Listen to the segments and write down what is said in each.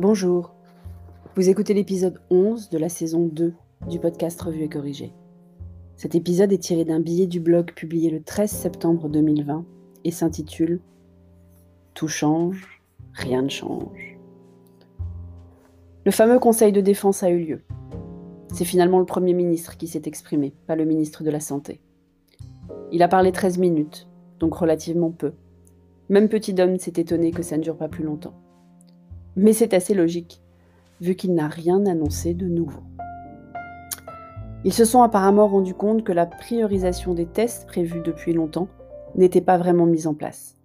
Bonjour, vous écoutez l'épisode 11 de la saison 2 du podcast Revue et Corrigé. Cet épisode est tiré d'un billet du blog publié le 13 septembre 2020 et s'intitule Tout change, rien ne change. Le fameux conseil de défense a eu lieu. C'est finalement le Premier ministre qui s'est exprimé, pas le ministre de la Santé. Il a parlé 13 minutes, donc relativement peu. Même petit homme s'est étonné que ça ne dure pas plus longtemps. Mais c'est assez logique, vu qu'il n'a rien annoncé de nouveau. Ils se sont apparemment rendus compte que la priorisation des tests prévus depuis longtemps n'était pas vraiment mise en place.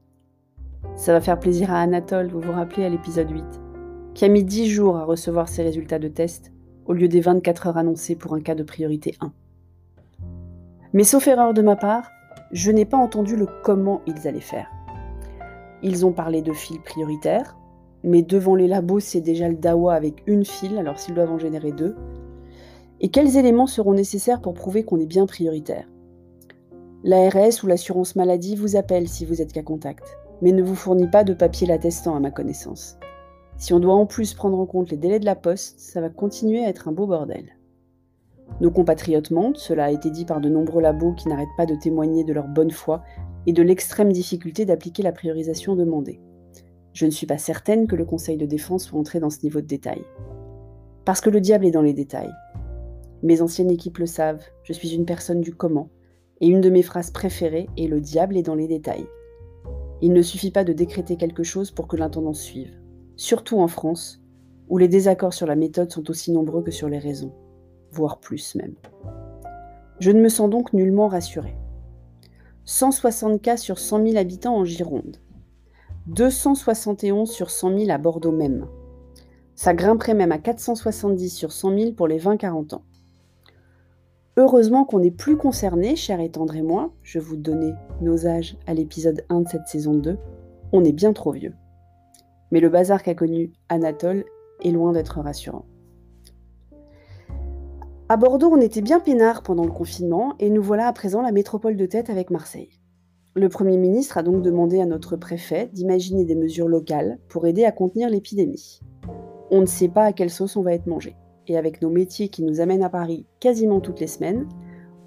Ça va faire plaisir à Anatole, vous vous rappelez à l'épisode 8, qui a mis 10 jours à recevoir ses résultats de test au lieu des 24 heures annoncées pour un cas de priorité 1. Mais sauf erreur de ma part, je n'ai pas entendu le comment ils allaient faire. Ils ont parlé de fils prioritaires, mais devant les labos, c'est déjà le DAWA avec une file, alors s'ils doivent en générer deux. Et quels éléments seront nécessaires pour prouver qu'on est bien prioritaire? L'ARS ou l'assurance maladie vous appelle si vous êtes cas contact, mais ne vous fournit pas de papier l'attestant à ma connaissance. Si on doit en plus prendre en compte les délais de la poste, ça va continuer à être un beau bordel. Nos compatriotes mentent, cela a été dit par de nombreux labos qui n'arrêtent pas de témoigner de leur bonne foi et de l'extrême difficulté d'appliquer la priorisation demandée. Je ne suis pas certaine que le Conseil de défense soit entré dans ce niveau de détail. Parce que le diable est dans les détails. Mes anciennes équipes le savent, je suis une personne du comment, et une de mes phrases préférées est Le diable est dans les détails. Il ne suffit pas de décréter quelque chose pour que l'intendance suive, surtout en France, où les désaccords sur la méthode sont aussi nombreux que sur les raisons voire plus même. Je ne me sens donc nullement rassurée. 160 cas sur 100 000 habitants en Gironde. 271 sur 100 000 à Bordeaux même. Ça grimperait même à 470 sur 100 000 pour les 20-40 ans. Heureusement qu'on n'est plus concerné, cher et tendre et moi, je vous donnais nos âges à l'épisode 1 de cette saison 2, on est bien trop vieux. Mais le bazar qu'a connu Anatole est loin d'être rassurant. À Bordeaux, on était bien peinard pendant le confinement et nous voilà à présent la métropole de tête avec Marseille. Le Premier ministre a donc demandé à notre préfet d'imaginer des mesures locales pour aider à contenir l'épidémie. On ne sait pas à quelle sauce on va être mangé. Et avec nos métiers qui nous amènent à Paris quasiment toutes les semaines,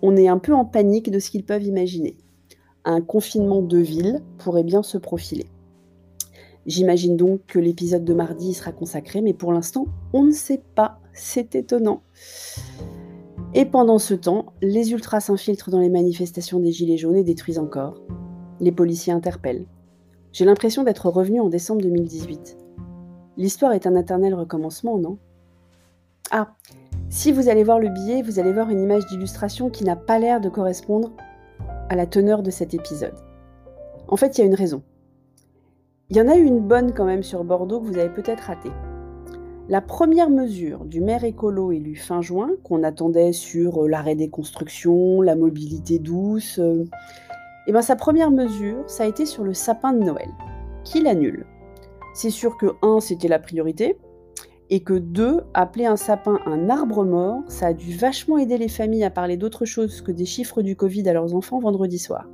on est un peu en panique de ce qu'ils peuvent imaginer. Un confinement de ville pourrait bien se profiler. J'imagine donc que l'épisode de mardi sera consacré, mais pour l'instant, on ne sait pas. C'est étonnant. Et pendant ce temps, les ultras s'infiltrent dans les manifestations des Gilets jaunes et détruisent encore. Les policiers interpellent. J'ai l'impression d'être revenu en décembre 2018. L'histoire est un éternel recommencement, non? Ah, si vous allez voir le billet, vous allez voir une image d'illustration qui n'a pas l'air de correspondre à la teneur de cet épisode. En fait, il y a une raison. Il y en a eu une bonne quand même sur Bordeaux que vous avez peut-être ratée. La première mesure du maire écolo élu fin juin, qu'on attendait sur euh, l'arrêt des constructions, la mobilité douce, euh, eh ben sa première mesure, ça a été sur le sapin de Noël, qu'il annule. C'est sûr que 1, c'était la priorité, et que 2, appeler un sapin un arbre mort, ça a dû vachement aider les familles à parler d'autre chose que des chiffres du Covid à leurs enfants vendredi soir.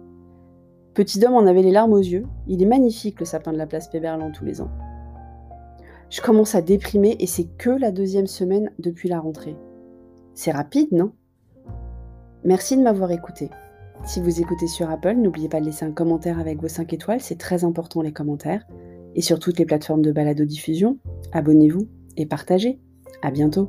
Petit homme en avait les larmes aux yeux, il est magnifique le sapin de la place Péberlan tous les ans. Je commence à déprimer et c'est que la deuxième semaine depuis la rentrée. C'est rapide, non? Merci de m'avoir écouté. Si vous écoutez sur Apple, n'oubliez pas de laisser un commentaire avec vos 5 étoiles, c'est très important les commentaires. Et sur toutes les plateformes de balado-diffusion, abonnez-vous et partagez. À bientôt